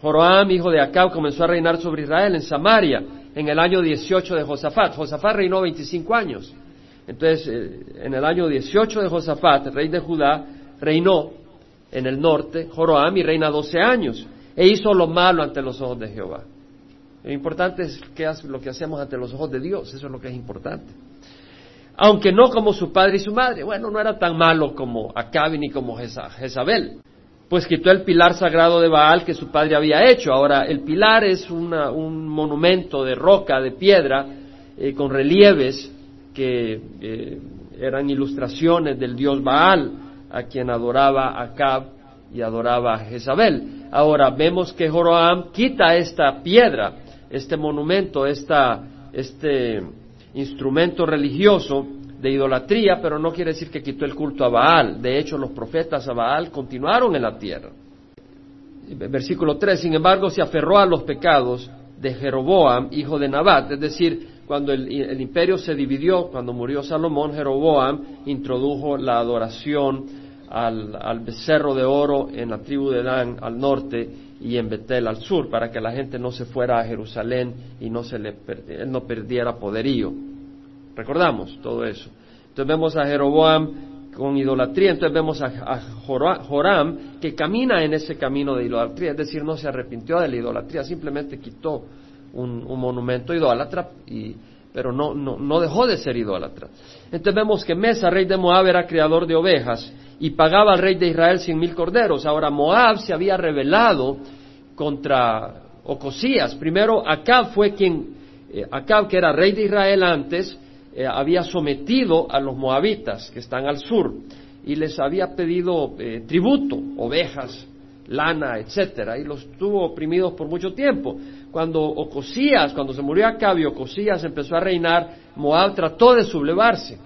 Joroam, hijo de Acab, comenzó a reinar sobre Israel en Samaria en el año 18 de Josafat. Josafat reinó 25 años. Entonces, eh, en el año 18 de Josafat, rey de Judá, reinó en el norte, Joroam, y reina 12 años, e hizo lo malo ante los ojos de Jehová. Lo importante es que lo que hacemos ante los ojos de Dios, eso es lo que es importante. Aunque no como su padre y su madre, bueno, no era tan malo como Acab ni como Jezabel, pues quitó el pilar sagrado de Baal que su padre había hecho. Ahora, el pilar es un monumento de roca, de piedra, eh, con relieves que eh, eran ilustraciones del dios Baal, a quien adoraba Acab y adoraba a Jezabel. Ahora vemos que Joroam quita esta piedra, este monumento, este instrumento religioso de idolatría, pero no quiere decir que quitó el culto a Baal. De hecho, los profetas a Baal continuaron en la tierra. Versículo 3, sin embargo, se aferró a los pecados de Jeroboam, hijo de Nabat, es decir, cuando el, imperio se dividió, cuando murió Salomón, Jeroboam introdujo la adoración al, becerro de oro en la tribu de Dan al norte y en Betel al sur, para que la gente no se fuera a Jerusalén y no se le él no perdiera poderío. Recordamos todo eso. Entonces vemos a Jeroboam con idolatría, entonces vemos a, Joram que camina en ese camino de idolatría, es decir, no se arrepintió de la idolatría, simplemente quitó un, monumento idólatra, y, pero no, no, no, dejó de ser idólatra. Entonces vemos que Mesa, rey de Moab, era creador de ovejas y pagaba al rey de Israel cien mil corderos. Ahora Moab se había rebelado contra Ocosías. Primero Acab fue quien, eh, Acab que era rey de Israel antes, eh, había sometido a los moabitas que están al sur y les había pedido eh, tributo, ovejas, lana, etcétera, y los tuvo oprimidos por mucho tiempo. Cuando Ocosías, cuando se murió Acab y Ocosías empezó a reinar, Moab trató de sublevarse,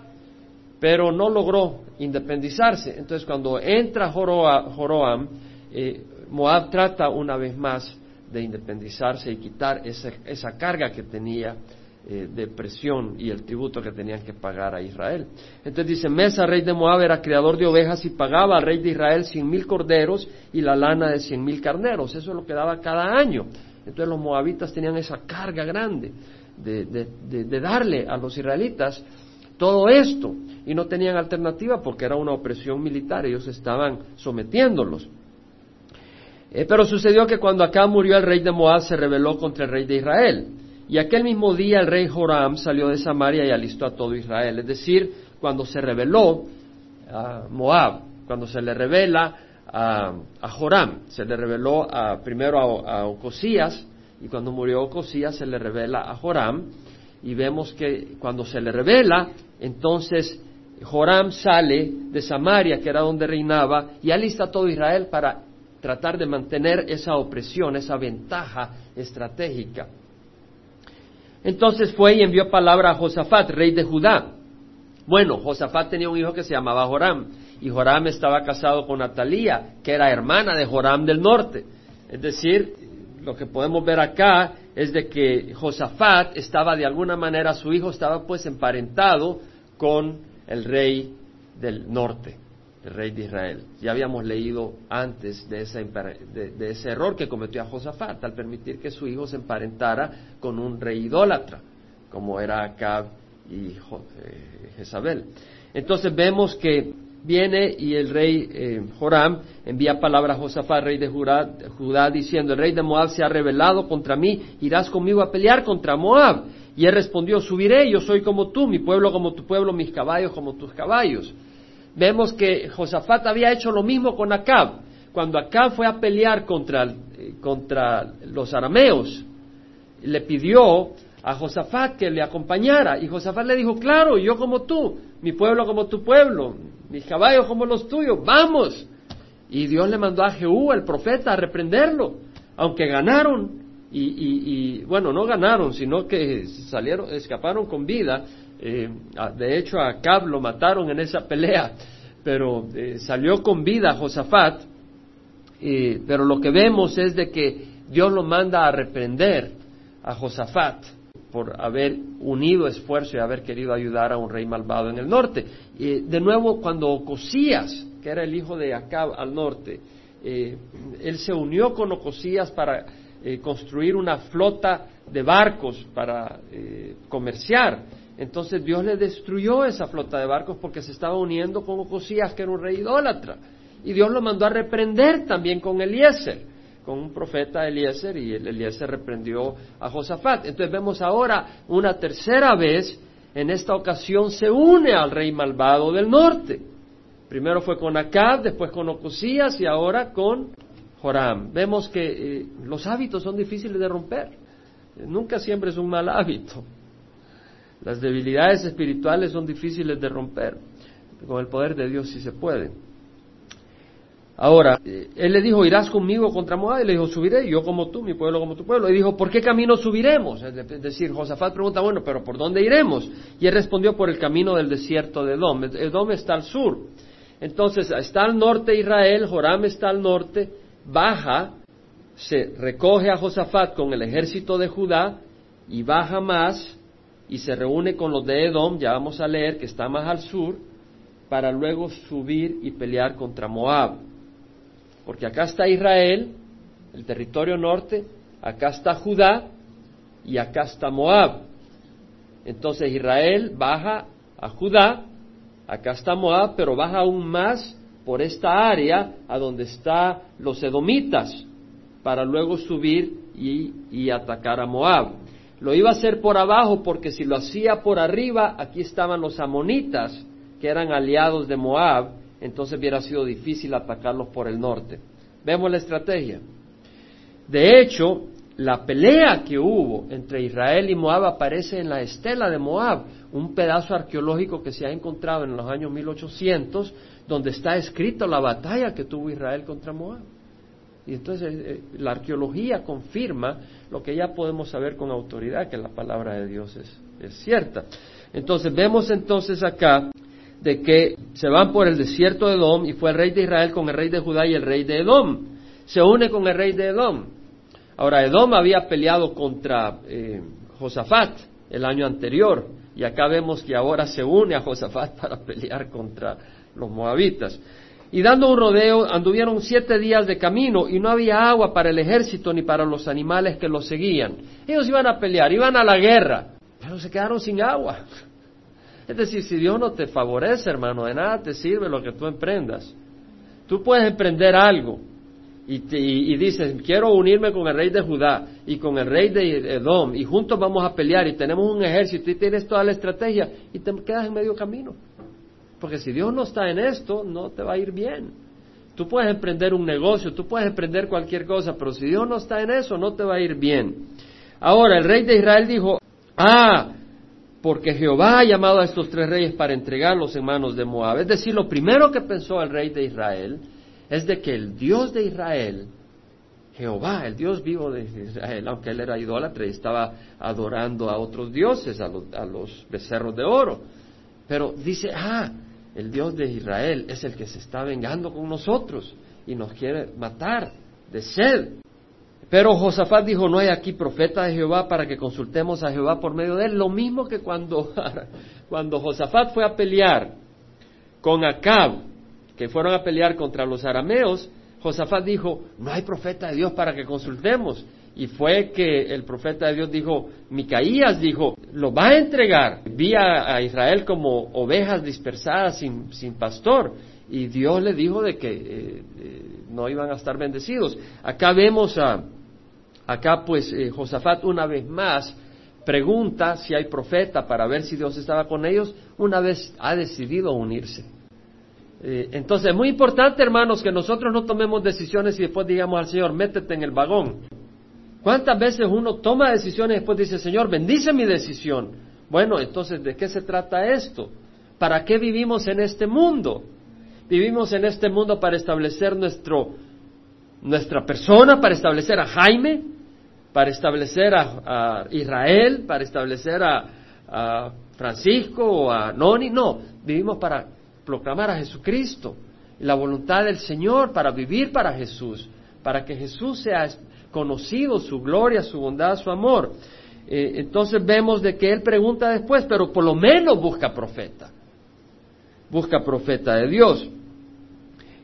pero no logró independizarse. Entonces, cuando entra Joroam, eh, Moab trata una vez más de independizarse y quitar esa, carga que tenía eh, de presión y el tributo que tenían que pagar a Israel. Entonces dice, Mesa, rey de Moab, era creador de ovejas y pagaba al rey de Israel cien mil corderos y la lana de cien mil carneros. Eso es lo que daba cada año. Entonces los moabitas tenían esa carga grande de, darle a los israelitas todo esto y no tenían alternativa porque era una opresión militar, ellos estaban sometiéndolos. Eh, pero sucedió que cuando acá murió el rey de Moab se rebeló contra el rey de Israel. Y aquel mismo día el rey Joram salió de Samaria y alistó a todo Israel. Es decir, cuando se rebeló a Moab, cuando se le revela a, Joram. Se le reveló primero a, Ocosías y cuando murió Ocosías se le revela a Joram y vemos que cuando se le revela, entonces Joram sale de Samaria, que era donde reinaba, y alista a todo Israel para tratar de mantener esa opresión, esa ventaja estratégica. Entonces fue y envió palabra a Josafat, rey de Judá. Bueno, Josafat tenía un hijo que se llamaba Joram y Joram estaba casado con Atalía, que era hermana de Joram del norte. Es decir, lo que podemos ver acá es de que Josafat estaba de alguna manera, su hijo estaba pues emparentado con el rey del norte, el rey de Israel. Ya habíamos leído antes de ese, de, ese error que cometió a Josafat al permitir que su hijo se emparentara con un rey idólatra, como era Acab y eh, Jezabel. Entonces vemos que viene y el rey eh, Joram envía palabra a Josafat, rey de Judá, diciendo, el rey de Moab se ha rebelado contra mí, irás conmigo a pelear contra Moab. Y él respondió, subiré, yo soy como tú, mi pueblo como tu pueblo, mis caballos como tus caballos. Vemos que Josafat había hecho lo mismo con Acab. Cuando Acab fue a pelear contra, contra los arameos, le pidió a Josafat que le acompañara. Y Josafat le dijo, claro, yo como tú, mi pueblo como tu pueblo, mis caballos como los tuyos, vamos. Y Dios le mandó a Jehú, el profeta, a reprenderlo, aunque ganaron. Y, bueno, no ganaron, sino que salieron, escaparon con vida. Eh, de hecho, a Cab lo mataron en esa pelea, pero eh, salió con vida Josafat. pero lo que vemos es de que Dios lo manda a reprender a Josafat por haber unido esfuerzo y haber querido ayudar a un rey malvado en el norte. Y de nuevo, cuando Ocosías, que era el hijo de Acab al norte, eh, él se unió con Ocosías para eh, construir una flota de barcos para eh, comerciar. Entonces Dios le destruyó esa flota de barcos porque se estaba uniendo con Ocosías, que era un rey idólatra. Y Dios lo mandó a reprender también con Eliezer, con un profeta Eliezer, y Eliezer reprendió a Josafat. Entonces vemos ahora una tercera vez, en esta ocasión se une al rey malvado del norte. Primero fue con Acab, después con Ocosías y ahora con Joram. Vemos que eh, los hábitos son difíciles de romper. Nunca siempre es un mal hábito. Las debilidades espirituales son difíciles de romper. Con el poder de Dios sí se puede. Ahora, eh, él le dijo, irás conmigo contra Moab, y le dijo, subiré, yo como tú, mi pueblo como tu pueblo. Y dijo, ¿por qué camino subiremos? Es decir, Josafat pregunta, bueno, pero ¿por dónde iremos? Y él respondió, por el camino del desierto de Edom. Edom está al sur. Entonces, está al norte Israel, Joram está al norte, baja, se recoge a Josafat con el ejército de Judá y baja más y se reúne con los de Edom, ya vamos a leer que está más al sur, para luego subir y pelear contra Moab. Porque acá está Israel, el territorio norte, acá está Judá y acá está Moab. Entonces Israel baja a Judá, acá está Moab, pero baja aún más por esta área a donde están los edomitas, para luego subir y, y, atacar a Moab. Lo iba a hacer por abajo porque si lo hacía por arriba, aquí estaban los amonitas, que eran aliados de Moab, entonces hubiera sido difícil atacarlos por el norte. Vemos la estrategia. De hecho, la pelea que hubo entre Israel y Moab aparece en la estela de Moab, un pedazo arqueológico que se ha encontrado en los años 1800 donde está escrito la batalla que tuvo Israel contra Moab. Y entonces eh, la arqueología confirma lo que ya podemos saber con autoridad, que la palabra de Dios es, es cierta. Entonces vemos entonces acá de que se van por el desierto de Edom y fue el rey de Israel con el rey de Judá y el rey de Edom. Se une con el rey de Edom. Ahora, Edom había peleado contra eh, Josafat el año anterior y acá vemos que ahora se une a Josafat para pelear contra los moabitas. Y dando un rodeo, anduvieron siete días de camino y no había agua para el ejército ni para los animales que los seguían. Ellos iban a pelear, iban a la guerra, pero se quedaron sin agua. Es decir, si Dios no te favorece, hermano, de nada te sirve lo que tú emprendas. Tú puedes emprender algo y, y, dices, quiero unirme con el rey de Judá y con el rey de Edom y juntos vamos a pelear y tenemos un ejército y tienes toda la estrategia y te quedas en medio camino. Porque si Dios no está en esto, no te va a ir bien. Tú puedes emprender un negocio, tú puedes emprender cualquier cosa, pero si Dios no está en eso, no te va a ir bien. Ahora, el rey de Israel dijo, ah, porque Jehová ha llamado a estos tres reyes para entregarlos en manos de Moab. Es decir, lo primero que pensó el rey de Israel es de que el Dios de Israel, Jehová, el Dios vivo de Israel, aunque él era idólatra y estaba adorando a otros dioses, a los, becerros de oro, pero dice, ah, el Dios de Israel es el que se está vengando con nosotros y nos quiere matar de sed. Pero Josafat dijo, no hay aquí profeta de Jehová para que consultemos a Jehová por medio de él. Lo mismo que cuando, cuando Josafat fue a pelear con Acab, que fueron a pelear contra los arameos, Josafat dijo, no hay profeta de Dios para que consultemos. Y fue que el profeta de Dios dijo, Micaías dijo, lo va a entregar. Vi a, Israel como ovejas dispersadas sin, sin, pastor. Y Dios le dijo de que eh, eh, no iban a estar bendecidos. Acá vemos a, acá pues eh, Josafat una vez más pregunta si hay profeta para ver si Dios estaba con ellos. Una vez ha decidido unirse. Entonces es muy importante, hermanos, que nosotros no tomemos decisiones y después digamos al Señor, métete en el vagón. ¿Cuántas veces uno toma decisiones y después dice, Señor, bendice mi decisión? Bueno, entonces, ¿de qué se trata esto? ¿Para qué vivimos en este mundo? Vivimos en este mundo para establecer nuestro, nuestra persona, para establecer a Jaime, para establecer a, Israel, para establecer a Francisco o a Noni. No, vivimos para proclamar a Jesucristo, la voluntad del Señor, para vivir para Jesús, para que Jesús sea conocido su gloria, su bondad, su amor. Eh, entonces vemos de que él pregunta después, pero por lo menos busca profeta. Busca profeta de Dios.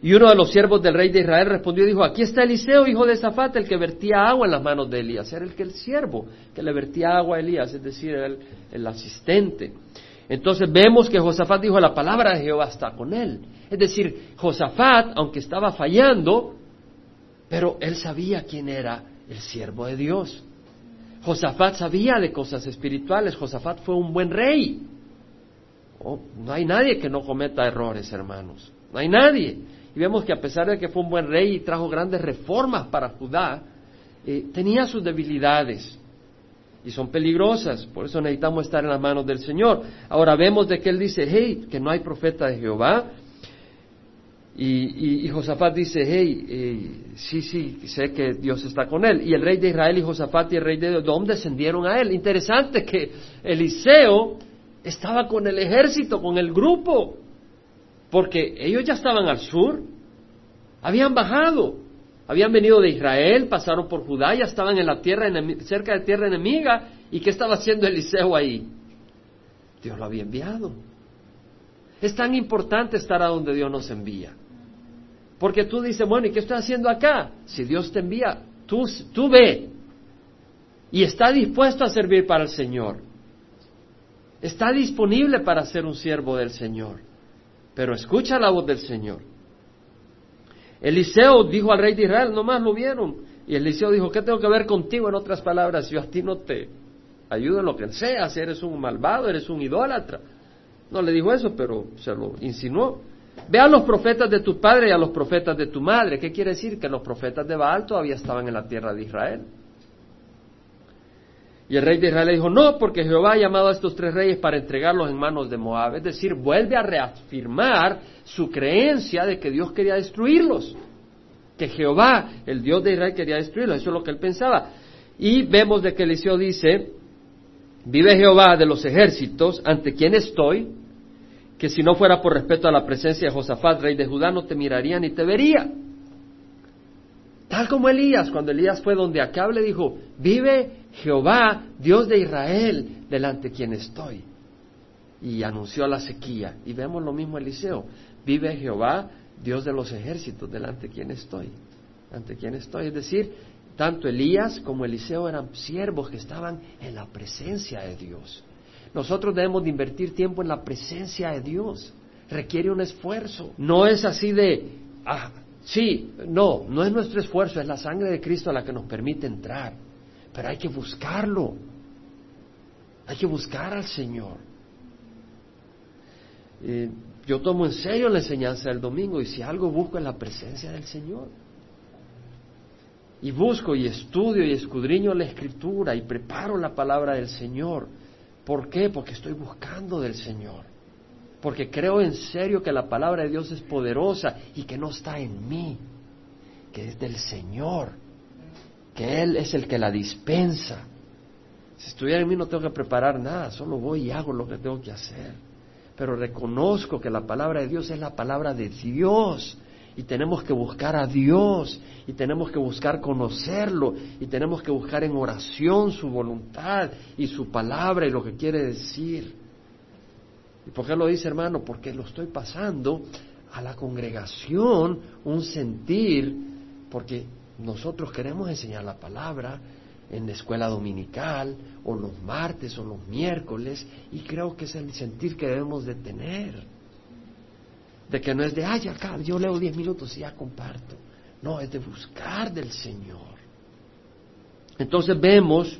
Y uno de los siervos del rey de Israel respondió y dijo, aquí está Eliseo, hijo de Zafat, el que vertía agua en las manos de Elías. Era el que el siervo que le vertía agua a Elías, es decir, el, el asistente. Entonces vemos que Josafat dijo, la palabra de Jehová está con él. Es decir, Josafat, aunque estaba fallando, pero él sabía quién era el siervo de Dios. Josafat sabía de cosas espirituales, Josafat fue un buen rey. Oh, no hay nadie que no cometa errores, hermanos. No hay nadie. Y vemos que a pesar de que fue un buen rey y trajo grandes reformas para Judá, eh, tenía sus debilidades y son peligrosas. Por eso necesitamos estar en las manos del Señor. Ahora vemos de que él dice, hey, que no hay profeta de Jehová. Y, Josafat dice, hey, eh, sí, sí, sé que Dios está con él. Y el rey de Israel y Josafat y el rey de Edom descendieron a él. Interesante que Eliseo estaba con el ejército, con el grupo, porque ellos ya estaban al sur, habían bajado, habían venido de Israel, pasaron por Judá, ya estaban en la tierra cerca de tierra enemiga. ¿Y qué estaba haciendo Eliseo ahí? Dios lo había enviado. Es tan importante estar a donde Dios nos envía. Porque tú dices, bueno, ¿y qué estoy haciendo acá? Si Dios te envía, tú, tú ve. Y está dispuesto a servir para el Señor. Está disponible para ser un siervo del Señor. Pero escucha la voz del Señor. Eliseo dijo al rey de Israel, nomás lo vieron. Y Eliseo dijo, ¿qué tengo que ver contigo? En otras palabras, yo a ti no te ayudo en lo que sea, si eres un malvado, eres un idólatra. No le dijo eso, pero se lo insinuó. Ve a los profetas de tu padre y a los profetas de tu madre. ¿Qué quiere decir? Que los profetas de Baal todavía estaban en la tierra de Israel. Y el rey de Israel dijo, no, porque Jehová ha llamado a estos tres reyes para entregarlos en manos de Moab. Es decir, vuelve a reafirmar su creencia de que Dios quería destruirlos. Que Jehová, el Dios de Israel, quería destruirlos. Eso es lo que él pensaba. Y vemos de que Eliseo dice, vive Jehová de los ejércitos, ante quien estoy, que si no fuera por respeto a la presencia de Josafat, rey de Judá, no te miraría ni te vería. Tal como Elías, cuando Elías fue donde Acab le dijo, vive Jehová, Dios de Israel, delante de quien estoy. Y anunció la sequía. Y vemos lo mismo Eliseo, vive Jehová, Dios de los ejércitos, delante de quien estoy. Quien estoy. Es decir, tanto Elías como Eliseo eran siervos que estaban en la presencia de Dios. Nosotros debemos de invertir tiempo en la presencia de Dios. Requiere un esfuerzo. No es así de, ah, sí, no, no es nuestro esfuerzo, es la sangre de Cristo la que nos permite entrar. Pero hay que buscarlo. Hay que buscar al Señor. Yo tomo en serio la enseñanza del domingo y si algo busco es la presencia del Señor. Y busco y estudio y escudriño la escritura y preparo la palabra del Señor ¿Por qué? Porque estoy buscando del Señor. Porque creo en serio que la palabra de Dios es poderosa y que no está en mí, que es del Señor, que Él es el que la dispensa. Si estuviera en mí no tengo que preparar nada, solo voy y hago lo que tengo que hacer. Pero reconozco que la palabra de Dios es la palabra de Dios y tenemos que buscar a Dios y tenemos que buscar conocerlo y tenemos que buscar en oración su voluntad y su palabra y lo que quiere decir. ¿Y por qué lo dice hermano? Porque lo estoy pasando a la congregación un sentir, porque nosotros queremos enseñar la palabra en la escuela dominical o los martes o los miércoles y creo que es el sentir que debemos de tener de que no es de, ay, acá, yo leo diez minutos y ya comparto. No, es de buscar del Señor. Entonces vemos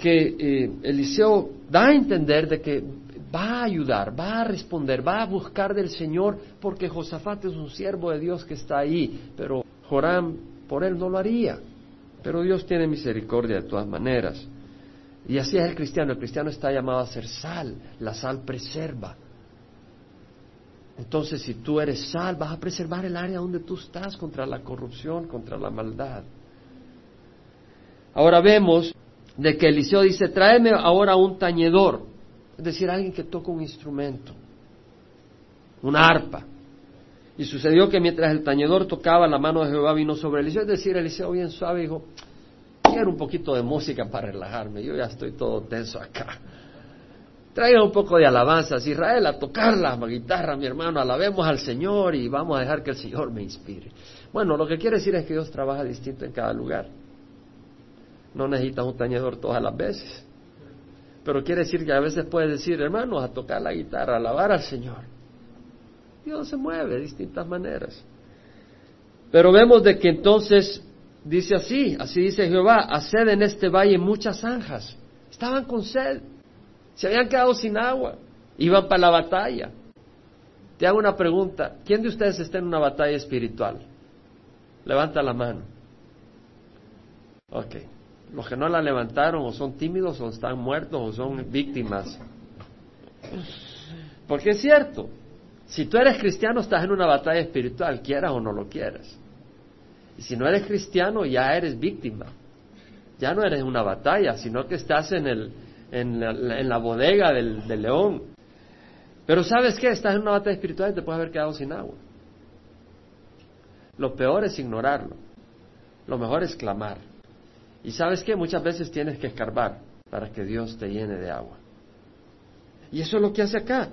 que eh, Eliseo da a entender de que va a ayudar, va a responder, va a buscar del Señor, porque Josafat es un siervo de Dios que está ahí, pero Joram por él no lo haría. Pero Dios tiene misericordia de todas maneras. Y así es el cristiano, el cristiano está llamado a ser sal, la sal preserva, entonces, si tú eres sal, vas a preservar el área donde tú estás contra la corrupción, contra la maldad. Ahora vemos de que Eliseo dice, tráeme ahora un tañedor, es decir, alguien que toca un instrumento, una arpa. Y sucedió que mientras el tañedor tocaba, la mano de Jehová vino sobre Eliseo, es decir, Eliseo bien suave dijo, quiero un poquito de música para relajarme, yo ya estoy todo tenso acá. Traigan un poco de alabanzas, Israel, a tocar la guitarra, mi hermano, alabemos al Señor y vamos a dejar que el Señor me inspire. Bueno, lo que quiere decir es que Dios trabaja distinto en cada lugar. No necesitas un tañedor todas las veces. Pero quiere decir que a veces puedes decir, hermanos, a tocar la guitarra, a alabar al Señor. Dios se mueve de distintas maneras. Pero vemos de que entonces dice así, así dice Jehová, haced en este valle muchas zanjas. Estaban con sed. Se habían quedado sin agua, iban para la batalla. Te hago una pregunta, ¿quién de ustedes está en una batalla espiritual? Levanta la mano. Ok. Los que no la levantaron o son tímidos o están muertos o son víctimas. Porque es cierto, si tú eres cristiano estás en una batalla espiritual, quieras o no lo quieras. Y si no eres cristiano ya eres víctima. Ya no eres una batalla, sino que estás en el, en la, bodega del, león. Pero ¿sabes qué? Estás en una batalla espiritual y te puedes haber quedado sin agua. Lo peor es ignorarlo. Lo mejor es clamar. Y sabes qué? Muchas veces tienes que escarbar para que Dios te llene de agua. Y eso es lo que hace acá.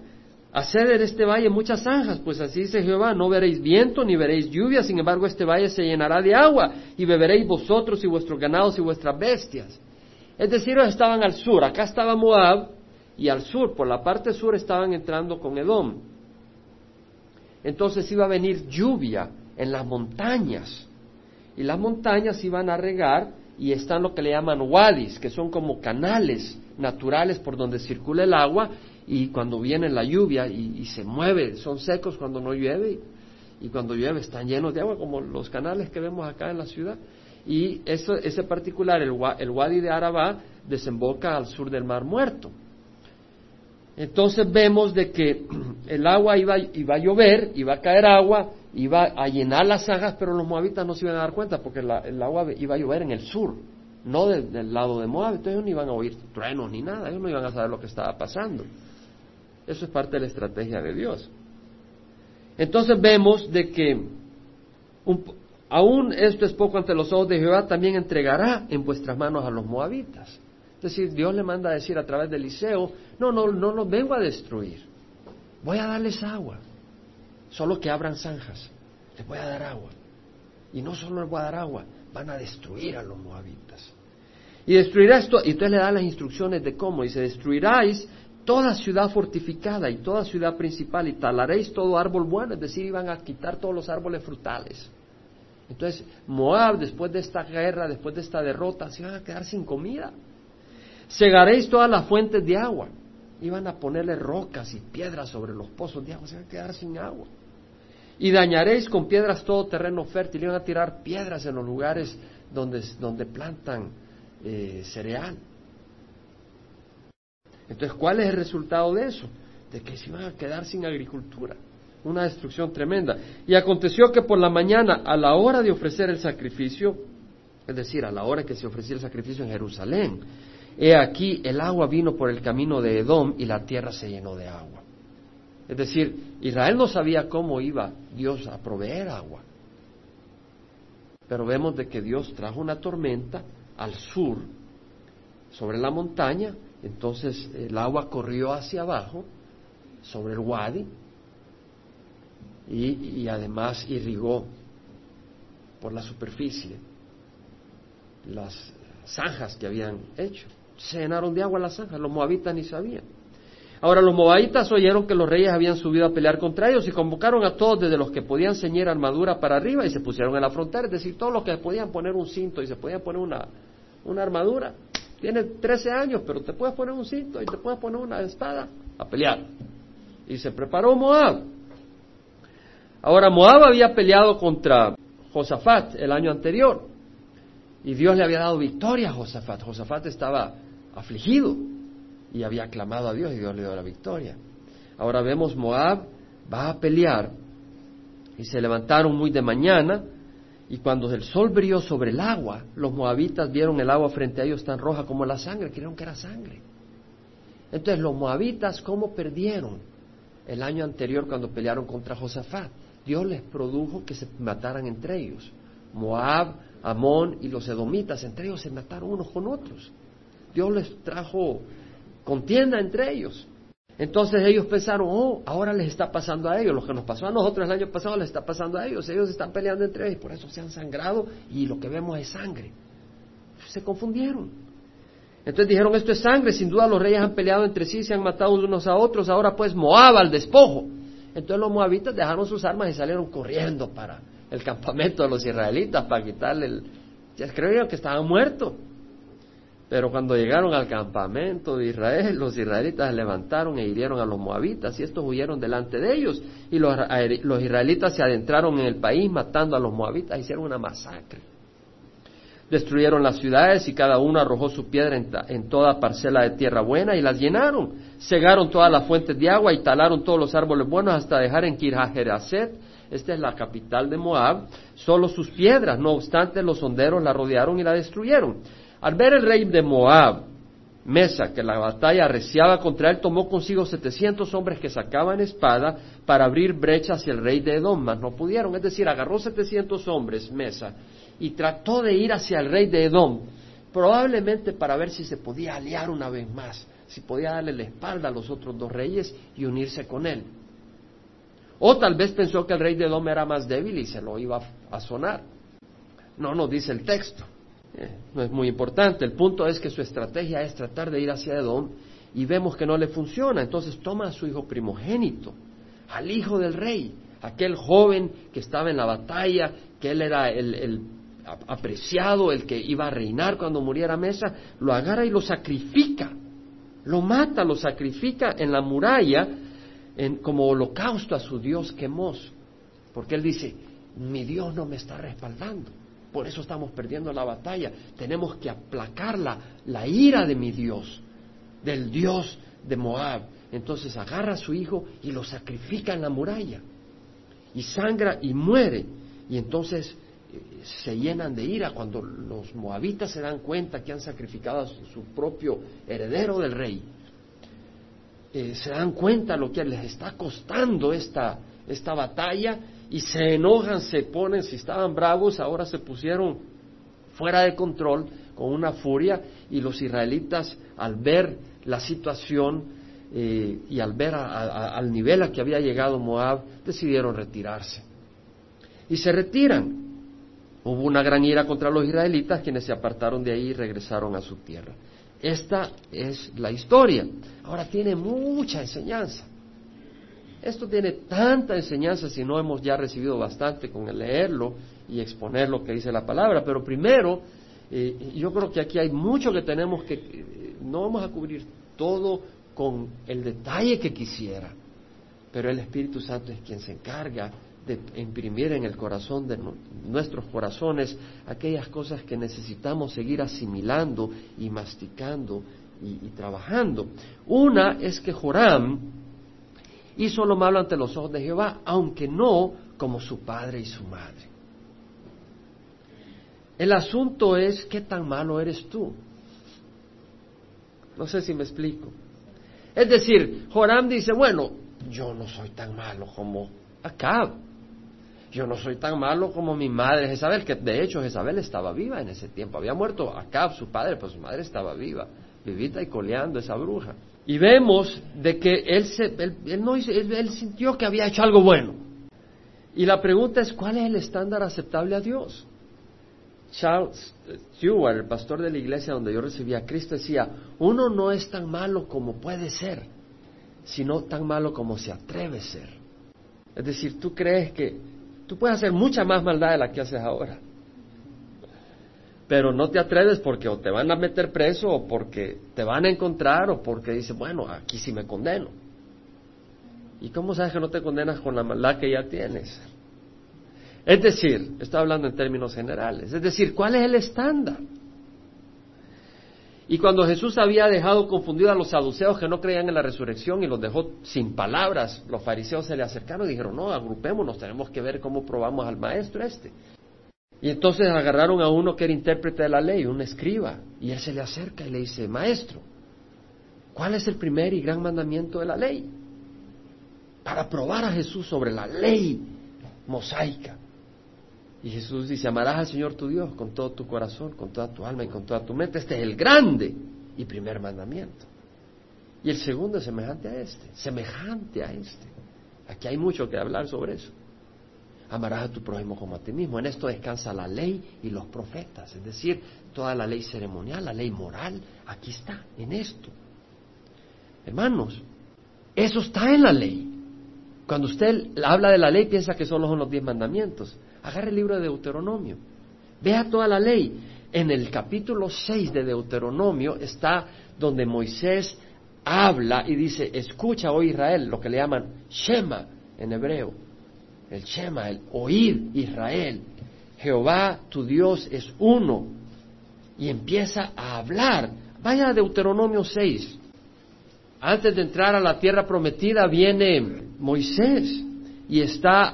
Hacer en este valle muchas zanjas, pues así dice Jehová, no veréis viento ni veréis lluvia, sin embargo este valle se llenará de agua y beberéis vosotros y vuestros ganados y vuestras bestias. Es decir, estaban al sur, acá estaba Moab, y al sur, por la parte sur, estaban entrando con Edom. Entonces iba a venir lluvia en las montañas, y las montañas iban a regar, y están lo que le llaman wadis, que son como canales naturales por donde circula el agua, y cuando viene la lluvia y, se mueve, son secos cuando no llueve, y cuando llueve están llenos de agua, como los canales que vemos acá en la ciudad y ese particular, el, el Wadi de Arabá, desemboca al sur del Mar Muerto. Entonces vemos de que el agua iba, iba, a llover, iba a caer agua, iba a llenar las zanjas, pero los moabitas no se iban a dar cuenta porque el agua iba a llover en el sur, no del lado de Moab. Entonces ellos no iban a oír truenos ni nada, ellos no iban a saber lo que estaba pasando. Eso es parte de la estrategia de Dios. Entonces vemos de que aún esto es poco ante los ojos de Jehová, también entregará en vuestras manos a los moabitas. Es decir, Dios le manda a decir a través de Eliseo, no, no, no los vengo a destruir, voy a darles agua, solo que abran zanjas, les voy a dar agua. Y no solo les voy a dar agua, van a destruir a los moabitas. Y destruirá esto, y entonces le da las instrucciones de cómo, dice, destruiráis toda ciudad fortificada y toda ciudad principal y talaréis todo árbol bueno, es decir, iban a quitar todos los árboles frutales entonces, Moab, después de esta guerra, después de esta derrota, se iban a quedar sin comida. Segaréis todas las fuentes de agua. Iban a ponerle rocas y piedras sobre los pozos de agua, se iban a quedar sin agua. Y dañaréis con piedras todo terreno fértil. Iban a tirar piedras en los lugares donde, donde plantan eh, cereal. Entonces, ¿cuál es el resultado de eso? De que se iban a quedar sin agricultura una destrucción tremenda. Y aconteció que por la mañana, a la hora de ofrecer el sacrificio, es decir, a la hora que se ofrecía el sacrificio en Jerusalén, he aquí el agua vino por el camino de Edom y la tierra se llenó de agua. Es decir, Israel no sabía cómo iba Dios a proveer agua. Pero vemos de que Dios trajo una tormenta al sur, sobre la montaña, entonces el agua corrió hacia abajo, sobre el wadi, y, además irrigó por la superficie las zanjas que habían hecho. Se llenaron de agua las zanjas, los moabitas ni sabían. Ahora los moabitas oyeron que los reyes habían subido a pelear contra ellos y convocaron a todos desde los que podían ceñir armadura para arriba y se pusieron en la frontera, es decir, todos los que podían poner un cinto y se podían poner una, una armadura. Tienes 13 años, pero te puedes poner un cinto y te puedes poner una espada a pelear. Y se preparó Moab. Ahora, Moab había peleado contra Josafat el año anterior y Dios le había dado victoria a Josafat. Josafat estaba afligido y había clamado a Dios y Dios le dio la victoria. Ahora vemos Moab va a pelear y se levantaron muy de mañana y cuando el sol brilló sobre el agua, los moabitas vieron el agua frente a ellos tan roja como la sangre, creyeron que era sangre. Entonces los moabitas, ¿cómo perdieron el año anterior cuando pelearon contra Josafat? Dios les produjo que se mataran entre ellos. Moab, Amón y los edomitas, entre ellos se mataron unos con otros. Dios les trajo contienda entre ellos. Entonces ellos pensaron, oh, ahora les está pasando a ellos, lo que nos pasó a nosotros el año pasado les está pasando a ellos, ellos están peleando entre ellos, por eso se han sangrado y lo que vemos es sangre. Se confundieron. Entonces dijeron, esto es sangre, sin duda los reyes han peleado entre sí, se han matado unos a otros, ahora pues Moab al despojo. Entonces los moabitas dejaron sus armas y salieron corriendo para el campamento de los israelitas para quitarle el... Ya creían que estaban muertos. Pero cuando llegaron al campamento de Israel, los israelitas levantaron e hirieron a los moabitas y estos huyeron delante de ellos. Y los, israelitas se adentraron en el país matando a los moabitas, hicieron una masacre. Destruyeron las ciudades y cada uno arrojó su piedra en, toda parcela de tierra buena y las llenaron. Cegaron todas las fuentes de agua y talaron todos los árboles buenos hasta dejar en Kirjaheraset, esta es la capital de Moab, solo sus piedras. No obstante, los sonderos la rodearon y la destruyeron. Al ver el rey de Moab, Mesa, que la batalla arreciaba contra él, tomó consigo setecientos hombres que sacaban espada para abrir brecha hacia el rey de Edom, mas no pudieron. Es decir, agarró setecientos hombres, Mesa, y trató de ir hacia el rey de Edom, probablemente para ver si se podía aliar una vez más, si podía darle la espalda a los otros dos reyes y unirse con él. O tal vez pensó que el rey de Edom era más débil y se lo iba a sonar. No nos dice el texto. Eh, no es muy importante. El punto es que su estrategia es tratar de ir hacia Edom y vemos que no le funciona. Entonces toma a su hijo primogénito, al hijo del rey, aquel joven que estaba en la batalla, que él era el, apreciado, el que iba a reinar cuando muriera Mesa, lo agarra y lo sacrifica. Lo mata, lo sacrifica en la muralla en, como holocausto a su Dios Quemos. Porque él dice, mi Dios no me está respaldando. Por eso estamos perdiendo la batalla. Tenemos que aplacar la, ira de mi Dios, del Dios de Moab. Entonces agarra a su hijo y lo sacrifica en la muralla. Y sangra y muere. Y entonces eh, se llenan de ira cuando los moabitas se dan cuenta que han sacrificado a su, propio heredero del rey. Eh, se dan cuenta lo que les está costando esta, esta batalla y se enojan, se ponen, si estaban bravos, ahora se pusieron fuera de control con una furia y los israelitas al ver la situación eh, y al ver al nivel a que había llegado Moab, decidieron retirarse. Y se retiran. Hubo una gran ira contra los israelitas quienes se apartaron de ahí y regresaron a su tierra. Esta es la historia. Ahora tiene mucha enseñanza. Esto tiene tanta enseñanza si no hemos ya recibido bastante con el leerlo y exponer lo que dice la palabra. Pero primero, eh, yo creo que aquí hay mucho que tenemos que, eh, no vamos a cubrir todo con el detalle que quisiera, pero el Espíritu Santo es quien se encarga de imprimir en el corazón de nuestros corazones aquellas cosas que necesitamos seguir asimilando y masticando y, y trabajando. Una es que Joram, hizo lo malo ante los ojos de Jehová, aunque no como su padre y su madre. El asunto es qué tan malo eres tú. No sé si me explico. Es decir, Joram dice, bueno, yo no soy tan malo como Acab. Yo no soy tan malo como mi madre Jezabel, que de hecho Jezabel estaba viva en ese tiempo. Había muerto Acab, su padre, pues su madre estaba viva, vivita y coleando esa bruja. Y vemos de que él, se, él, no, él, sintió que había hecho algo bueno. Y la pregunta es, ¿cuál es el estándar aceptable a Dios? Charles Stewart, el pastor de la iglesia donde yo recibí a Cristo, decía, uno no es tan malo como puede ser, sino tan malo como se atreve a ser. Es decir, tú crees que tú puedes hacer mucha más maldad de la que haces ahora pero no te atreves porque o te van a meter preso o porque te van a encontrar o porque dices, bueno, aquí sí me condeno. ¿Y cómo sabes que no te condenas con la maldad que ya tienes? Es decir, estoy hablando en términos generales, es decir, ¿cuál es el estándar? Y cuando Jesús había dejado confundido a los saduceos que no creían en la resurrección y los dejó sin palabras, los fariseos se le acercaron y dijeron, no, agrupémonos, tenemos que ver cómo probamos al maestro este. Y entonces agarraron a uno que era intérprete de la ley, un escriba, y él se le acerca y le dice, maestro, ¿cuál es el primer y gran mandamiento de la ley? Para probar a Jesús sobre la ley mosaica. Y Jesús dice, amarás al Señor tu Dios con todo tu corazón, con toda tu alma y con toda tu mente. Este es el grande y primer mandamiento. Y el segundo es semejante a este, semejante a este. Aquí hay mucho que hablar sobre eso. Amarás a tu prójimo como a ti mismo. En esto descansa la ley y los profetas, es decir, toda la ley ceremonial, la ley moral, aquí está, en esto. Hermanos, eso está en la ley. Cuando usted habla de la ley, piensa que solo son los diez mandamientos. Agarre el libro de Deuteronomio. Vea toda la ley. En el capítulo 6 de Deuteronomio está donde Moisés habla y dice, escucha, oh Israel, lo que le llaman Shema en hebreo. El Shema, el oír Israel. Jehová, tu Dios, es uno. Y empieza a hablar. Vaya a Deuteronomio 6. Antes de entrar a la tierra prometida viene Moisés y está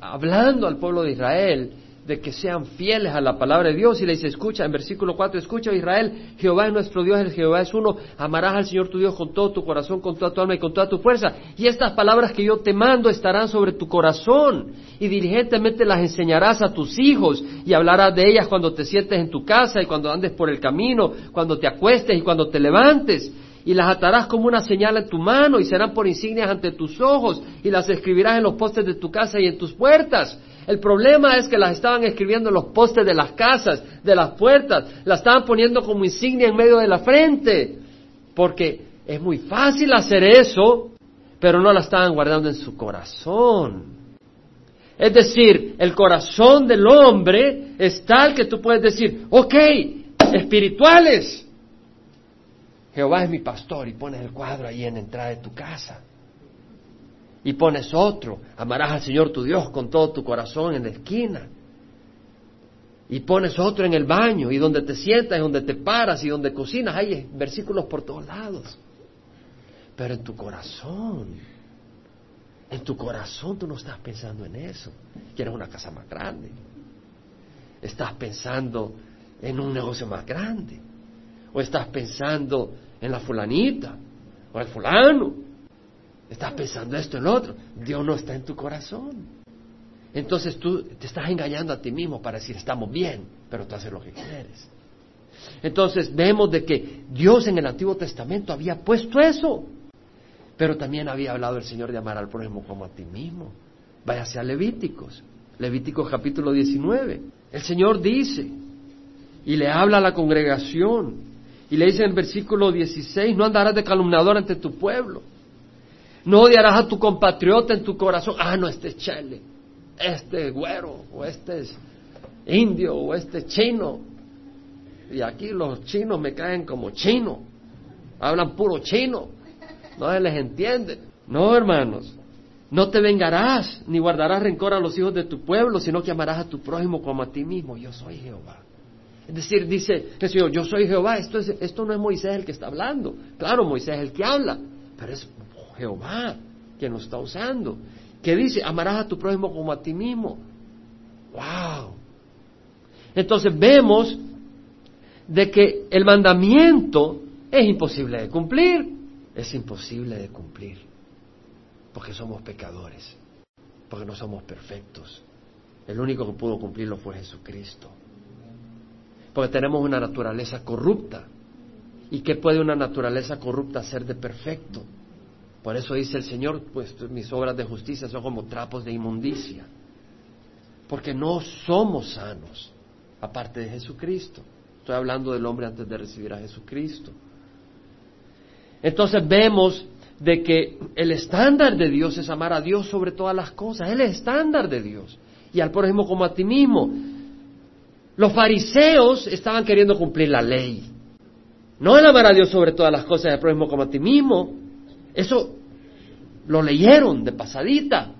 hablando al pueblo de Israel de que sean fieles a la palabra de Dios. Y le dice, escucha, en versículo 4, escucha Israel, Jehová es nuestro Dios, el Jehová es uno, amarás al Señor tu Dios con todo tu corazón, con toda tu alma y con toda tu fuerza. Y estas palabras que yo te mando estarán sobre tu corazón. Y diligentemente las enseñarás a tus hijos. Y hablarás de ellas cuando te sientes en tu casa y cuando andes por el camino, cuando te acuestes y cuando te levantes. Y las atarás como una señal en tu mano y serán por insignias ante tus ojos. Y las escribirás en los postes de tu casa y en tus puertas. El problema es que las estaban escribiendo en los postes de las casas, de las puertas, las estaban poniendo como insignia en medio de la frente, porque es muy fácil hacer eso, pero no la estaban guardando en su corazón. Es decir, el corazón del hombre es tal que tú puedes decir, ok, espirituales, Jehová es mi pastor y pones el cuadro ahí en la entrada de tu casa. Y pones otro, amarás al Señor tu Dios con todo tu corazón en la esquina. Y pones otro en el baño y donde te sientas y donde te paras y donde cocinas, hay versículos por todos lados. Pero en tu corazón, en tu corazón tú no estás pensando en eso. Quieres una casa más grande. Estás pensando en un negocio más grande. O estás pensando en la fulanita o el fulano. Estás pensando esto en lo otro. Dios no está en tu corazón. Entonces tú te estás engañando a ti mismo para decir estamos bien, pero tú haces lo que quieres. Entonces vemos de que Dios en el Antiguo Testamento había puesto eso, pero también había hablado el Señor de amar al prójimo como a ti mismo. Váyase a Levíticos, Levíticos capítulo 19. El Señor dice, y le habla a la congregación, y le dice en el versículo 16, no andarás de calumniador ante tu pueblo. No odiarás a tu compatriota en tu corazón. Ah, no, este es chele, este es güero, o este es indio, o este es chino. Y aquí los chinos me caen como chino. Hablan puro chino. No se les entiende. No, hermanos. No te vengarás, ni guardarás rencor a los hijos de tu pueblo, sino que amarás a tu prójimo como a ti mismo. Yo soy Jehová. Es decir, dice el Señor, yo soy Jehová, esto, es, esto no es Moisés el que está hablando. Claro, Moisés es el que habla, pero es Jehová quien lo está usando. Que dice, amarás a tu prójimo como a ti mismo. ¡Wow! Entonces vemos de que el mandamiento es imposible de cumplir. Es imposible de cumplir. Porque somos pecadores. Porque no somos perfectos. El único que pudo cumplirlo fue Jesucristo porque tenemos una naturaleza corrupta. ¿Y qué puede una naturaleza corrupta hacer de perfecto? Por eso dice el Señor, pues mis obras de justicia son como trapos de inmundicia. Porque no somos sanos, aparte de Jesucristo. Estoy hablando del hombre antes de recibir a Jesucristo. Entonces vemos de que el estándar de Dios es amar a Dios sobre todas las cosas. Es el estándar de Dios. Y al prójimo como a ti mismo. Los fariseos estaban queriendo cumplir la ley. No el amar a Dios sobre todas las cosas y al prójimo como a ti mismo. Eso lo leyeron de pasadita.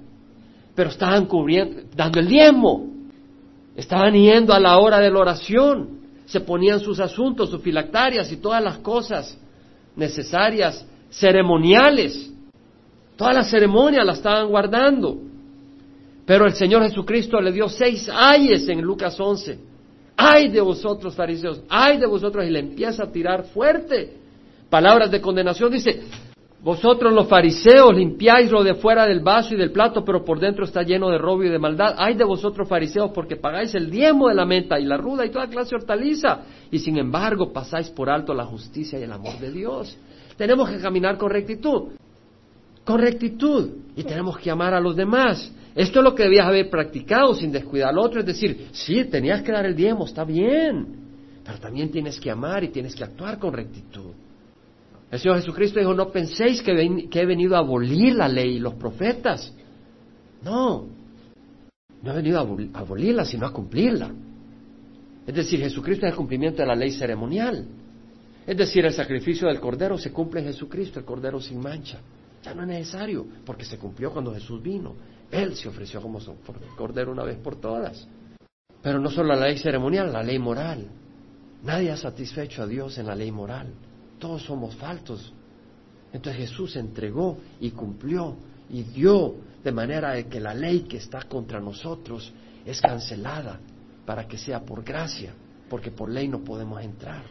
Pero estaban cubriendo, dando el diezmo. Estaban yendo a la hora de la oración. Se ponían sus asuntos, sus filactarias y todas las cosas necesarias, ceremoniales. Todas las ceremonias las estaban guardando. Pero el Señor Jesucristo le dio seis ayes en Lucas 11 ay de vosotros fariseos, ay de vosotros, y le empieza a tirar fuerte. Palabras de condenación, dice, vosotros los fariseos limpiáis lo de fuera del vaso y del plato, pero por dentro está lleno de robo y de maldad. Ay de vosotros fariseos, porque pagáis el diezmo de la menta y la ruda y toda clase de hortaliza, y sin embargo pasáis por alto la justicia y el amor de Dios. Tenemos que caminar con rectitud. Con rectitud. Y tenemos que amar a los demás. Esto es lo que debías haber practicado sin descuidar al otro. Es decir, sí, tenías que dar el diezmo, está bien. Pero también tienes que amar y tienes que actuar con rectitud. El Señor Jesucristo dijo, no penséis que, he venido a abolir la ley y los profetas. No, no he venido a abolirla, sino a cumplirla. Es decir, Jesucristo es el cumplimiento de la ley ceremonial. Es decir, el sacrificio del Cordero se cumple en Jesucristo, el Cordero sin mancha. Ya no es necesario, porque se cumplió cuando Jesús vino. Él se ofreció como Cordero una vez por todas. Pero no solo la ley ceremonial, la ley moral. Nadie ha satisfecho a Dios en la ley moral. Todos somos faltos. Entonces Jesús entregó y cumplió y dio de manera que la ley que está contra nosotros es cancelada para que sea por gracia, porque por ley no podemos entrar.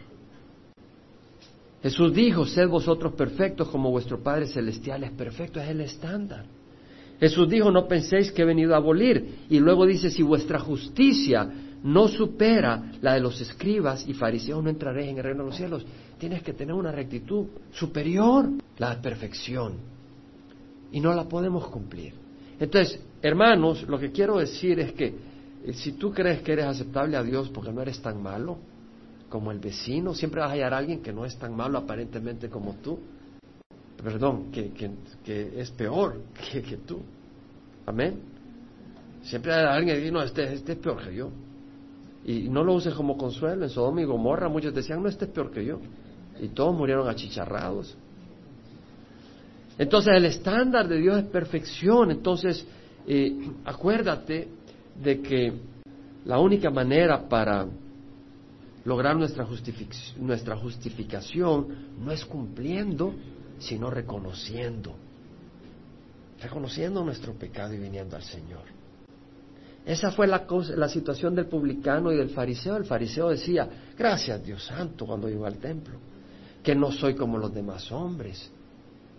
Jesús dijo, sed vosotros perfectos como vuestro Padre Celestial es perfecto, es el estándar. Jesús dijo, no penséis que he venido a abolir. Y luego dice, si vuestra justicia no supera la de los escribas y fariseos, no entraréis en el reino de los cielos. Tienes que tener una rectitud superior, la perfección. Y no la podemos cumplir. Entonces, hermanos, lo que quiero decir es que eh, si tú crees que eres aceptable a Dios porque no eres tan malo como el vecino, siempre vas a hallar a alguien que no es tan malo aparentemente como tú. Perdón, que, que, es peor que, que, tú. Amén. Siempre hay alguien que dice, no, este, este es peor que yo. Y no lo uses como consuelo. En Sodoma y Gomorra muchos decían, no, este es peor que yo. Y todos murieron achicharrados. Entonces el estándar de Dios es perfección. Entonces, eh, acuérdate de que la única manera para lograr nuestra, nuestra justificación no es cumpliendo, sino reconociendo. Reconociendo nuestro pecado y viniendo al Señor. Esa fue la, la situación del publicano y del fariseo. El fariseo decía, gracias Dios Santo cuando iba al templo, que no soy como los demás hombres,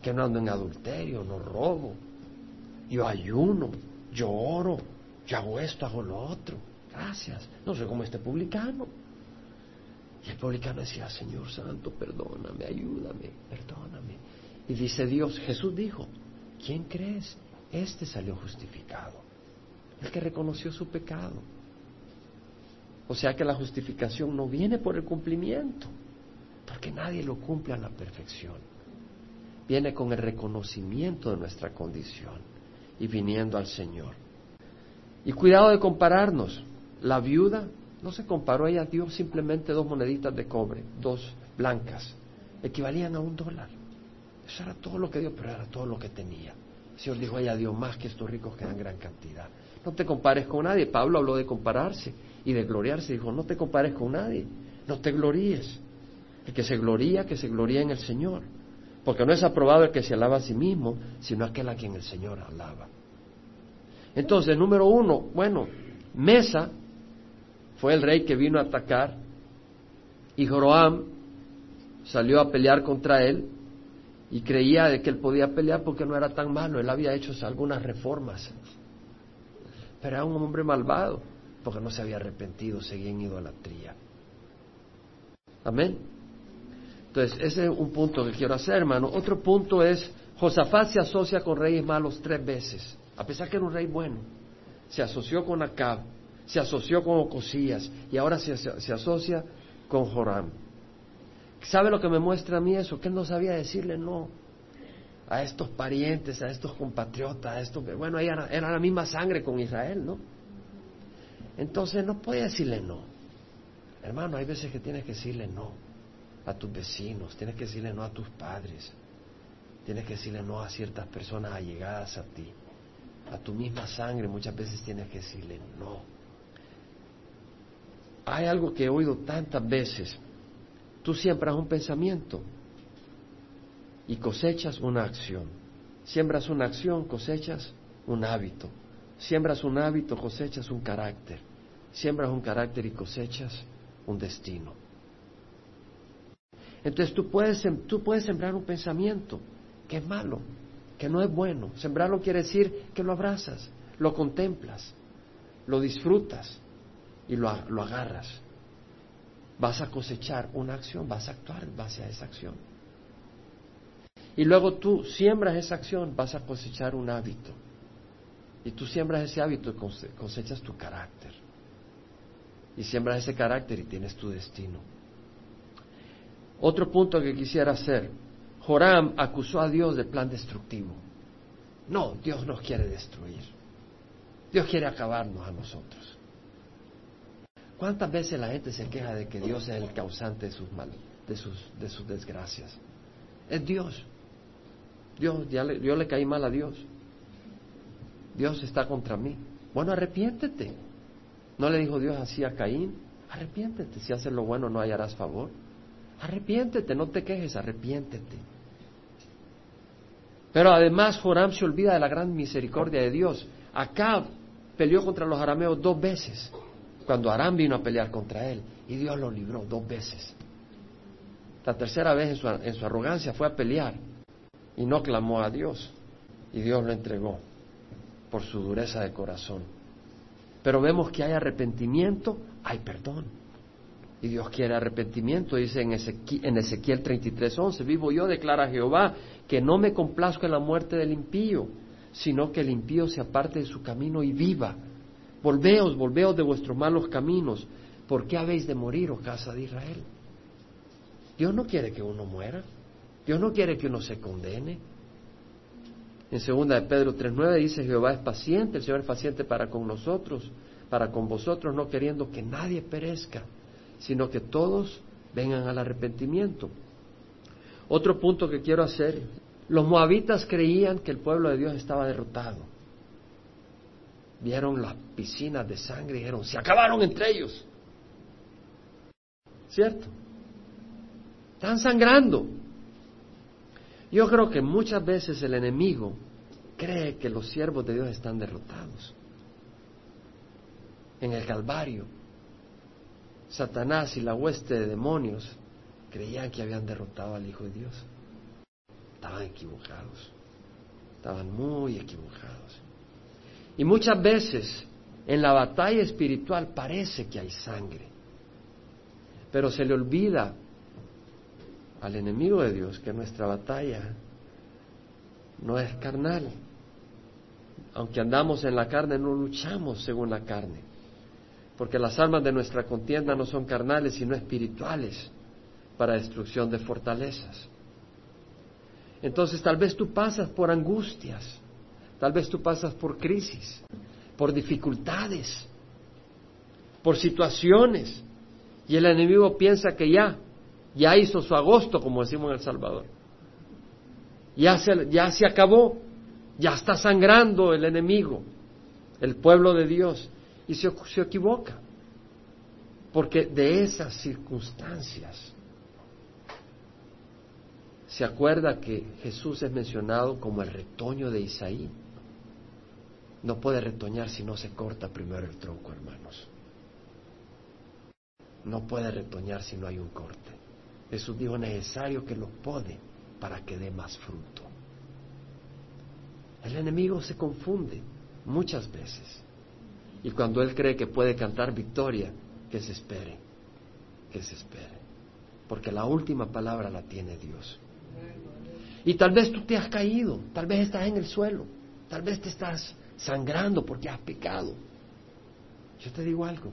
que no ando en adulterio, no robo, yo ayuno, yo oro, yo hago esto, hago lo otro. Gracias. No soy como este publicano. Y el publicano decía, Señor Santo, perdóname, ayúdame, perdóname. Y dice Dios, Jesús dijo, ¿quién crees? Este salió justificado el que reconoció su pecado. O sea que la justificación no viene por el cumplimiento, porque nadie lo cumple a la perfección. Viene con el reconocimiento de nuestra condición y viniendo al Señor. Y cuidado de compararnos. La viuda no se comparó, ella dio simplemente dos moneditas de cobre, dos blancas, equivalían a un dólar. Eso era todo lo que dio, pero era todo lo que tenía. El Señor dijo, ella dio más que estos ricos que dan gran cantidad. No te compares con nadie. Pablo habló de compararse y de gloriarse. Dijo, no te compares con nadie. No te gloríes. El que se gloría, que se gloría en el Señor. Porque no es aprobado el que se alaba a sí mismo, sino aquel a quien el Señor alaba. Entonces, número uno, bueno, Mesa fue el rey que vino a atacar y Joroam salió a pelear contra él y creía de que él podía pelear porque no era tan malo, él había hecho algunas reformas era un hombre malvado, porque no se había arrepentido, seguía en idolatría. Amén. Entonces, ese es un punto que quiero hacer, hermano. Otro punto es, Josafat se asocia con reyes malos tres veces, a pesar que era un rey bueno. Se asoció con Acab, se asoció con Ocosías y ahora se, se asocia con Joram. ¿Sabe lo que me muestra a mí eso? Que él no sabía decirle no a estos parientes, a estos compatriotas, a estos, bueno, era, era la misma sangre con Israel, ¿no? Entonces no puede decirle no. Hermano, hay veces que tienes que decirle no a tus vecinos, tienes que decirle no a tus padres, tienes que decirle no a ciertas personas allegadas a ti, a tu misma sangre, muchas veces tienes que decirle no. Hay algo que he oído tantas veces, tú siembras un pensamiento, y cosechas una acción. Siembras una acción, cosechas un hábito. Siembras un hábito, cosechas un carácter. Siembras un carácter y cosechas un destino. Entonces tú puedes, sembrar un pensamiento que es malo, que no es bueno. Sembrarlo quiere decir que lo abrazas, lo contemplas, lo disfrutas y lo, lo agarras. Vas a cosechar una acción, vas a actuar en base a esa acción. Y luego tú siembras esa acción, vas a cosechar un hábito. Y tú siembras ese hábito y cosechas tu carácter. Y siembras ese carácter y tienes tu destino. Otro punto que quisiera hacer. Joram acusó a Dios del plan destructivo. No, Dios nos quiere destruir. Dios quiere acabarnos a nosotros. ¿Cuántas veces la gente se queja de que Dios es el causante de sus males, de sus, de sus desgracias? Es Dios. Dios, ya le, yo le caí mal a Dios. Dios está contra mí. Bueno, arrepiéntete. ¿No le dijo Dios así a Caín? Arrepiéntete. Si haces lo bueno no hallarás favor. Arrepiéntete, no te quejes, arrepiéntete. Pero además Joram se olvida de la gran misericordia de Dios. Acab peleó contra los arameos dos veces, cuando Aram vino a pelear contra él, y Dios lo libró dos veces. La tercera vez en su, en su arrogancia fue a pelear y no clamó a Dios, y Dios lo entregó por su dureza de corazón. Pero vemos que hay arrepentimiento, hay perdón. Y Dios quiere arrepentimiento, dice en Ezequiel, en Ezequiel 33:11, vivo yo, declara Jehová, que no me complazco en la muerte del impío, sino que el impío se aparte de su camino y viva. Volveos, volveos de vuestros malos caminos. ¿Por qué habéis de morir, oh casa de Israel? Dios no quiere que uno muera. Dios no quiere que uno se condene. En segunda de Pedro 3.9 dice, Jehová es paciente, el Señor es paciente para con nosotros, para con vosotros, no queriendo que nadie perezca, sino que todos vengan al arrepentimiento. Otro punto que quiero hacer, los moabitas creían que el pueblo de Dios estaba derrotado. Vieron las piscinas de sangre y dijeron, se acabaron entre ellos. ¿Cierto? Están sangrando. Yo creo que muchas veces el enemigo cree que los siervos de Dios están derrotados. En el Calvario, Satanás y la hueste de demonios creían que habían derrotado al Hijo de Dios. Estaban equivocados, estaban muy equivocados. Y muchas veces en la batalla espiritual parece que hay sangre, pero se le olvida al enemigo de Dios que nuestra batalla no es carnal. Aunque andamos en la carne, no luchamos según la carne, porque las armas de nuestra contienda no son carnales, sino espirituales, para destrucción de fortalezas. Entonces tal vez tú pasas por angustias, tal vez tú pasas por crisis, por dificultades, por situaciones, y el enemigo piensa que ya, ya hizo su agosto, como decimos en El Salvador. Ya se, ya se acabó, ya está sangrando el enemigo, el pueblo de Dios, y se, se equivoca, porque de esas circunstancias se acuerda que Jesús es mencionado como el retoño de Isaí. No puede retoñar si no se corta primero el tronco, hermanos. No puede retoñar si no hay un corte. Jesús dijo necesario que lo pode para que dé más fruto. El enemigo se confunde muchas veces. Y cuando él cree que puede cantar victoria, que se espere, que se espere. Porque la última palabra la tiene Dios. Y tal vez tú te has caído, tal vez estás en el suelo, tal vez te estás sangrando porque has pecado. Yo te digo algo,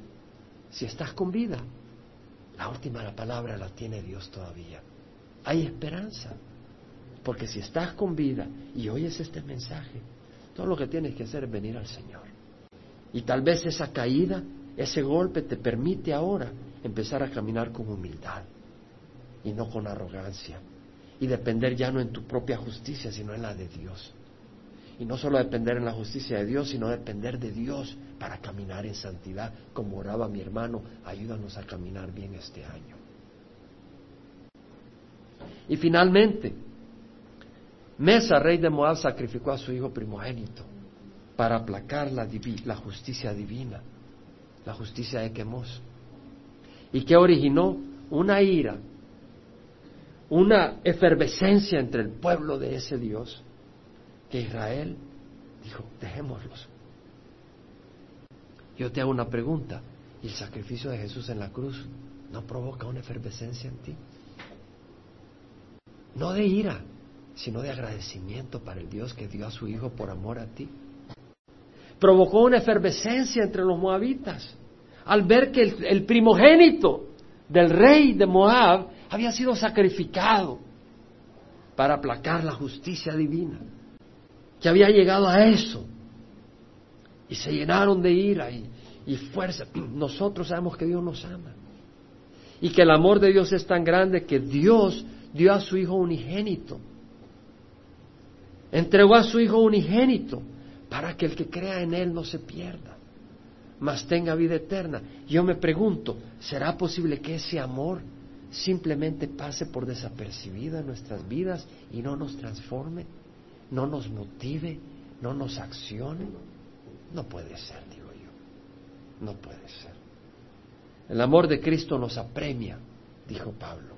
si estás con vida, la última la palabra la tiene Dios todavía. Hay esperanza. Porque si estás con vida y oyes este mensaje, todo lo que tienes que hacer es venir al Señor. Y tal vez esa caída, ese golpe te permite ahora empezar a caminar con humildad y no con arrogancia. Y depender ya no en tu propia justicia, sino en la de Dios. Y no solo depender en la justicia de Dios, sino depender de Dios para caminar en santidad, como oraba mi hermano, ayúdanos a caminar bien este año. Y finalmente, Mesa, rey de Moab, sacrificó a su hijo primogénito para aplacar la, la justicia divina, la justicia de Quemos. ¿Y qué originó? Una ira, una efervescencia entre el pueblo de ese Dios que Israel dijo, dejémoslos. Yo te hago una pregunta, ¿y el sacrificio de Jesús en la cruz no provoca una efervescencia en ti? No de ira, sino de agradecimiento para el Dios que dio a su Hijo por amor a ti. Provocó una efervescencia entre los moabitas al ver que el, primogénito del rey de Moab había sido sacrificado para aplacar la justicia divina, que había llegado a eso. Y se llenaron de ira y, y fuerza. Nosotros sabemos que Dios nos ama. Y que el amor de Dios es tan grande que Dios dio a su Hijo unigénito. Entregó a su Hijo unigénito para que el que crea en Él no se pierda, mas tenga vida eterna. Yo me pregunto, ¿será posible que ese amor simplemente pase por desapercibido en nuestras vidas y no nos transforme, no nos motive, no nos accione? No puede ser, digo yo. No puede ser. El amor de Cristo nos apremia, dijo Pablo.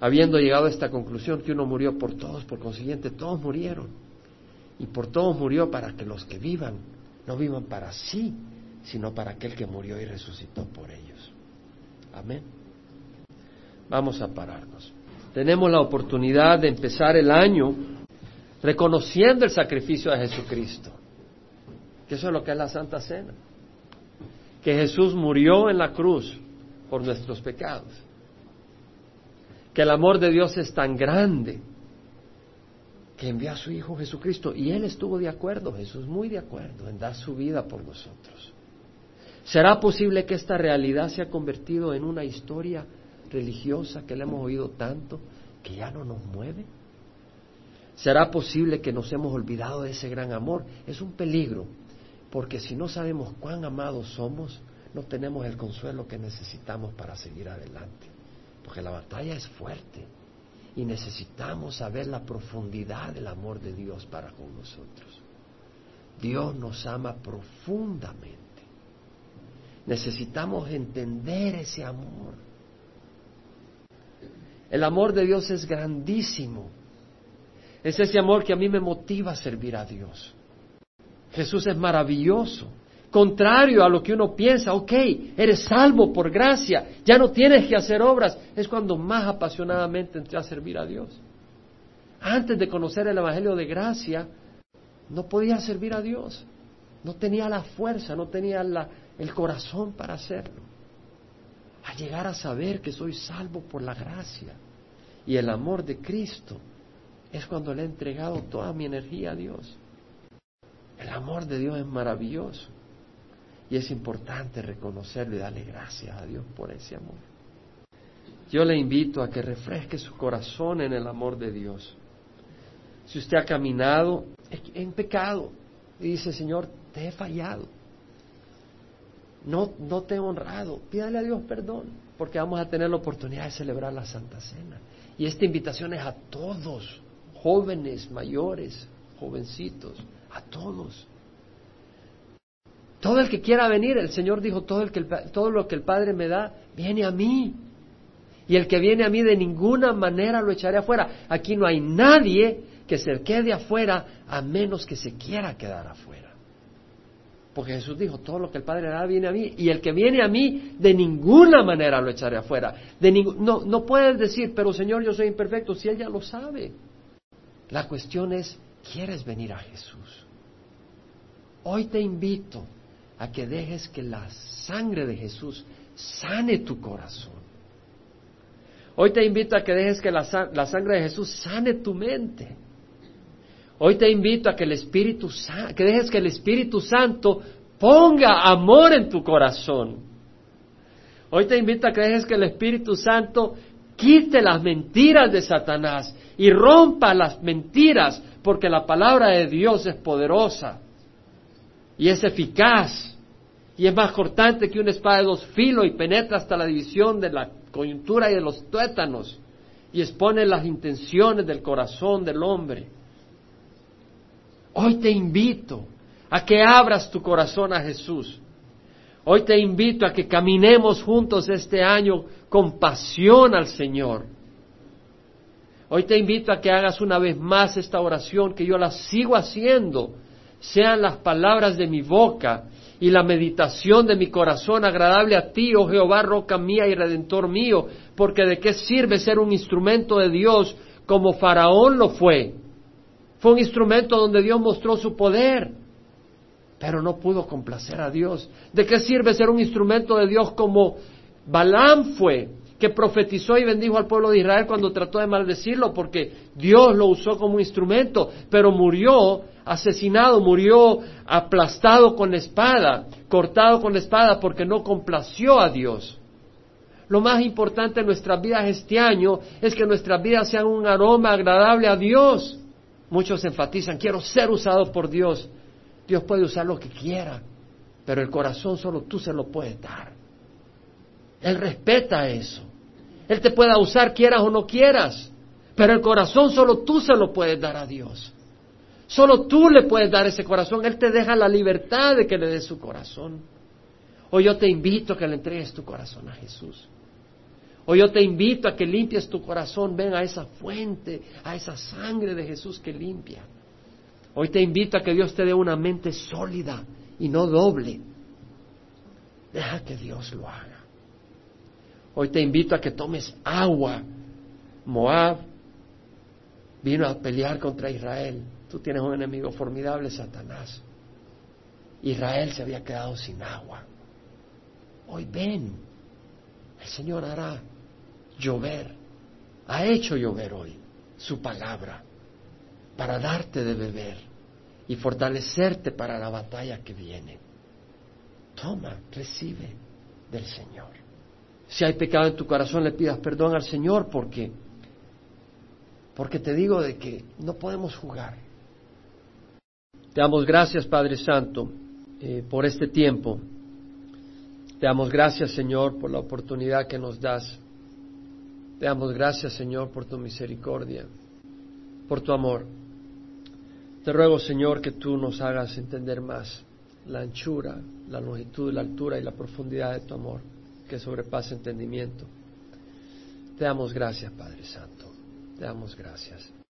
Habiendo llegado a esta conclusión que uno murió por todos, por consiguiente todos murieron. Y por todos murió para que los que vivan no vivan para sí, sino para aquel que murió y resucitó por ellos. Amén. Vamos a pararnos. Tenemos la oportunidad de empezar el año reconociendo el sacrificio de Jesucristo, que eso es lo que es la Santa Cena que Jesús murió en la cruz por nuestros pecados, que el amor de Dios es tan grande que envió a su Hijo Jesucristo y Él estuvo de acuerdo, Jesús muy de acuerdo en dar su vida por nosotros. ¿Será posible que esta realidad se ha convertido en una historia religiosa que le hemos oído tanto que ya no nos mueve? ¿Será posible que nos hemos olvidado de ese gran amor? Es un peligro porque si no sabemos cuán amados somos, no tenemos el consuelo que necesitamos para seguir adelante. Porque la batalla es fuerte y necesitamos saber la profundidad del amor de Dios para con nosotros. Dios nos ama profundamente. Necesitamos entender ese amor. El amor de Dios es grandísimo. Es ese amor que a mí me motiva a servir a Dios. Jesús es maravilloso. Contrario a lo que uno piensa, ok, eres salvo por gracia, ya no tienes que hacer obras, es cuando más apasionadamente entré a servir a Dios. Antes de conocer el Evangelio de gracia, no podía servir a Dios, no tenía la fuerza, no tenía el corazón para hacerlo. Al llegar a saber que soy salvo por la gracia y el amor de Cristo, es cuando le he entregado toda mi energía a Dios. El amor de Dios es maravilloso y es importante reconocerlo y darle gracias a Dios por ese amor. Yo le invito a que refresque su corazón en el amor de Dios. Si usted ha caminado en pecado y dice, Señor, te he fallado, no, no te he honrado, pídale a Dios perdón, porque vamos a tener la oportunidad de celebrar la Santa Cena. Y esta invitación es a todos, jóvenes, mayores, jovencitos, a todos. Todo el que quiera venir, el Señor dijo, todo, el que todo lo que el Padre me da, viene a mí. Y el que viene a mí de ninguna manera lo echaré afuera. Aquí no hay nadie que se quede afuera a menos que se quiera quedar afuera. Porque Jesús dijo, todo lo que el Padre da viene a mí. Y el que viene a mí, de ninguna manera lo echaré afuera. De no, no puedes decir, pero Señor, yo soy imperfecto, si Él ya lo sabe. La cuestión es, ¿quieres venir a Jesús? Hoy te invito a que dejes que la sangre de Jesús sane tu corazón. Hoy te invito a que dejes que la, sangre de Jesús sane tu mente. Hoy te invito a que el Espíritu que dejes que el Espíritu Santo ponga amor en tu corazón. Hoy te invito a que dejes que el Espíritu Santo quite las mentiras de Satanás y rompa las mentiras, porque la palabra de Dios es poderosa y es eficaz y es más cortante que una espada de dos filos y penetra hasta la división de la coyuntura y de los tuétanos y expone las intenciones del corazón del hombre. Hoy te invito a que abras tu corazón a Jesús. Hoy te invito a que caminemos juntos este año con pasión al Señor. Hoy te invito a que hagas una vez más esta oración que yo la sigo haciendo sean las palabras de mi boca y la meditación de mi corazón agradable a ti, oh Jehová, roca mía y redentor mío, porque de qué sirve ser un instrumento de Dios como Faraón lo fue. Fue un instrumento donde Dios mostró su poder, pero no pudo complacer a Dios. ¿De qué sirve ser un instrumento de Dios como Balaam fue? Que profetizó y bendijo al pueblo de Israel cuando trató de maldecirlo, porque Dios lo usó como instrumento, pero murió asesinado, murió aplastado con la espada, cortado con la espada, porque no complació a Dios. Lo más importante en nuestras vidas este año es que nuestras vidas sean un aroma agradable a Dios. Muchos enfatizan, quiero ser usado por Dios. Dios puede usar lo que quiera, pero el corazón solo tú se lo puedes dar. Él respeta eso. Él te pueda usar quieras o no quieras, pero el corazón solo tú se lo puedes dar a Dios. Solo tú le puedes dar ese corazón. Él te deja la libertad de que le des su corazón. O yo te invito a que le entregues tu corazón a Jesús. O yo te invito a que limpies tu corazón, ven a esa fuente, a esa sangre de Jesús que limpia. Hoy te invito a que Dios te dé una mente sólida y no doble. Deja que Dios lo haga. Hoy te invito a que tomes agua. Moab vino a pelear contra Israel. Tú tienes un enemigo formidable, Satanás. Israel se había quedado sin agua. Hoy ven, el Señor hará llover. Ha hecho llover hoy su palabra para darte de beber y fortalecerte para la batalla que viene. Toma, recibe del Señor. Si hay pecado en tu corazón, le pidas perdón al Señor porque porque te digo de que no podemos jugar. Te damos gracias, Padre Santo, eh, por este tiempo. Te damos gracias, Señor, por la oportunidad que nos das. Te damos gracias, Señor, por tu misericordia, por tu amor. Te ruego, Señor, que tú nos hagas entender más la anchura, la longitud, la altura y la profundidad de tu amor que sobrepasa entendimiento. Te damos gracias, Padre Santo. Te damos gracias.